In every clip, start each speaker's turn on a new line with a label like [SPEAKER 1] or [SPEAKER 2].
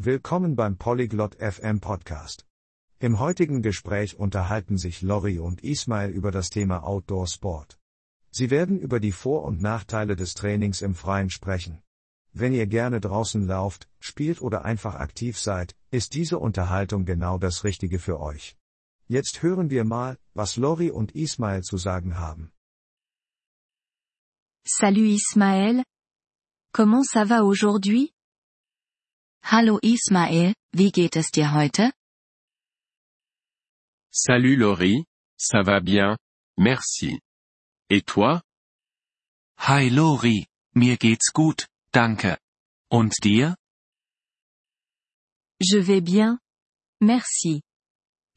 [SPEAKER 1] Willkommen beim Polyglot FM Podcast. Im heutigen Gespräch unterhalten sich Lori und Ismail über das Thema Outdoor Sport. Sie werden über die Vor- und Nachteile des Trainings im Freien sprechen. Wenn ihr gerne draußen lauft, spielt oder einfach aktiv seid, ist diese Unterhaltung genau das Richtige für euch. Jetzt hören wir mal, was Lori und Ismail zu sagen haben.
[SPEAKER 2] Salut Ismaël. Comment ça va aujourd'hui?
[SPEAKER 3] Hallo Ismael, wie geht es dir heute?
[SPEAKER 4] Salut Laurie, ça va bien, merci. Et toi?
[SPEAKER 5] Hi Lori, mir geht's gut, danke. Und dir?
[SPEAKER 2] Je vais bien. Merci.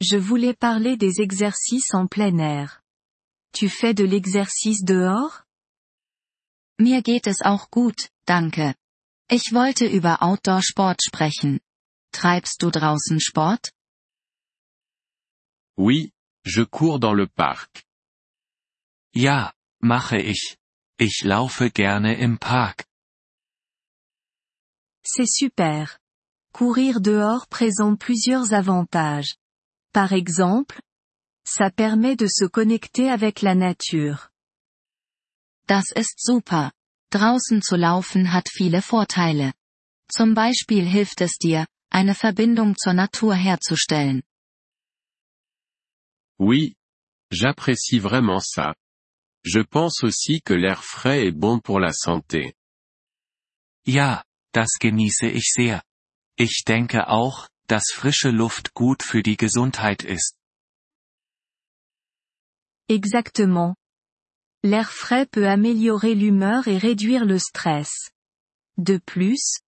[SPEAKER 2] Je voulais parler des exercices en plein air. Tu fais de l'exercice dehors?
[SPEAKER 3] Mir geht es auch gut, danke. Ich wollte über Outdoor-Sport sprechen. Treibst du draußen Sport?
[SPEAKER 4] Oui, je cours dans le parc.
[SPEAKER 5] Ja, mache ich. Ich laufe gerne im Park.
[SPEAKER 2] C'est super. Courir dehors présente plusieurs avantages. Par exemple, ça permet de se connecter avec la nature.
[SPEAKER 3] Das ist super. Draußen zu laufen hat viele Vorteile. Zum Beispiel hilft es dir, eine Verbindung zur Natur herzustellen.
[SPEAKER 4] Oui. J'apprécie vraiment ça. Je pense aussi que l'air frais est bon pour la santé.
[SPEAKER 5] Ja, das genieße ich sehr. Ich denke auch, dass frische Luft gut für die Gesundheit ist.
[SPEAKER 2] Exactement. L'air frais peut améliorer l'humeur et réduire le stress. De plus,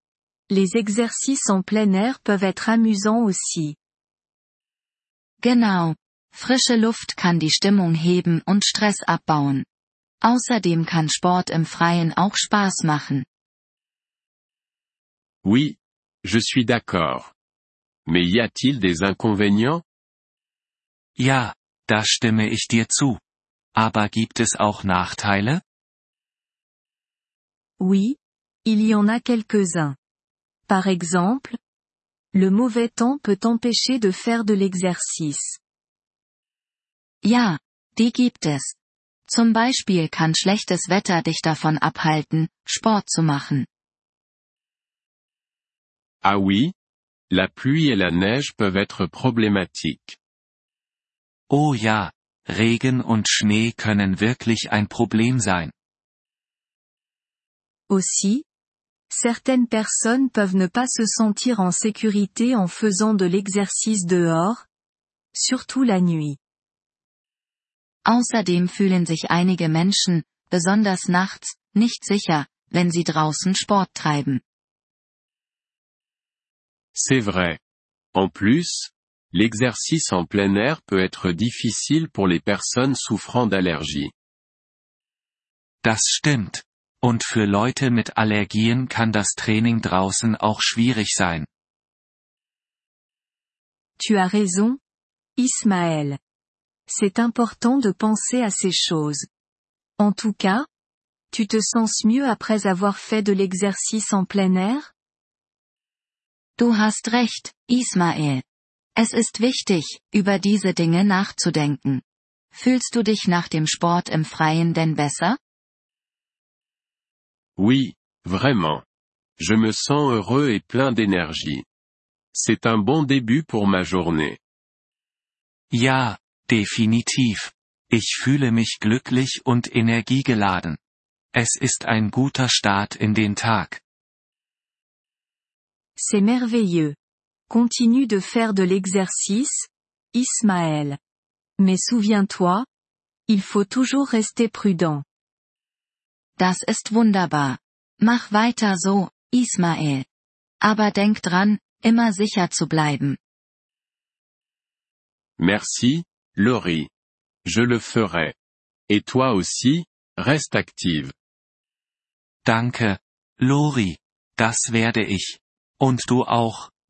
[SPEAKER 2] les exercices en plein air peuvent être amusants aussi.
[SPEAKER 3] Genau. Frische Luft kann die Stimmung heben und Stress abbauen. Außerdem kann Sport im Freien auch Spaß machen.
[SPEAKER 4] Oui. Je suis d'accord. Mais y a-t-il des inconvénients?
[SPEAKER 5] Ja, da stimme ich dir zu. Aber gibt es auch Nachteile?
[SPEAKER 2] Oui, il y en a quelques-uns. Par exemple, le mauvais temps peut empêcher de faire de l'exercice.
[SPEAKER 3] Ja, die gibt es. Zum Beispiel kann schlechtes Wetter dich davon abhalten, Sport zu machen.
[SPEAKER 4] Ah oui? La pluie et la neige peuvent être problématiques.
[SPEAKER 5] Oh ja, Regen und Schnee können wirklich ein Problem sein.
[SPEAKER 2] Aussi, certaines personnes peuvent ne pas se sentir en sécurité en faisant de l'exercice dehors, surtout la nuit.
[SPEAKER 3] Außerdem fühlen sich einige Menschen, besonders nachts, nicht sicher, wenn sie draußen Sport treiben.
[SPEAKER 4] C'est vrai. En plus, l'exercice en plein air peut être difficile pour les personnes souffrant d'allergies.
[SPEAKER 5] Das stimmt. Und für Leute mit Allergien kann das Training draußen auch schwierig sein.
[SPEAKER 2] Tu as raison, Ismaël. C'est important de penser à ces choses. En tout cas, tu te sens mieux après avoir fait de l'exercice en plein air?
[SPEAKER 3] Du hast recht, Ismael. Es ist wichtig, über diese Dinge nachzudenken. Fühlst du dich nach dem Sport im Freien denn besser?
[SPEAKER 4] Oui, vraiment. Je me sens heureux et plein d'énergie. C'est un bon début pour ma journée.
[SPEAKER 5] Ja, definitiv. Ich fühle mich glücklich und energiegeladen. Es ist ein guter Start in den Tag.
[SPEAKER 2] C'est merveilleux. Continue de faire de l'exercice, Ismaël. Mais souviens-toi, il faut toujours rester prudent.
[SPEAKER 3] Das ist wunderbar. Mach weiter so, Ismael. Aber denk dran, immer sicher zu bleiben.
[SPEAKER 4] Merci, Laurie. Je le ferai. Et toi aussi, reste active.
[SPEAKER 5] Danke, Lori. Das werde ich. Und du auch,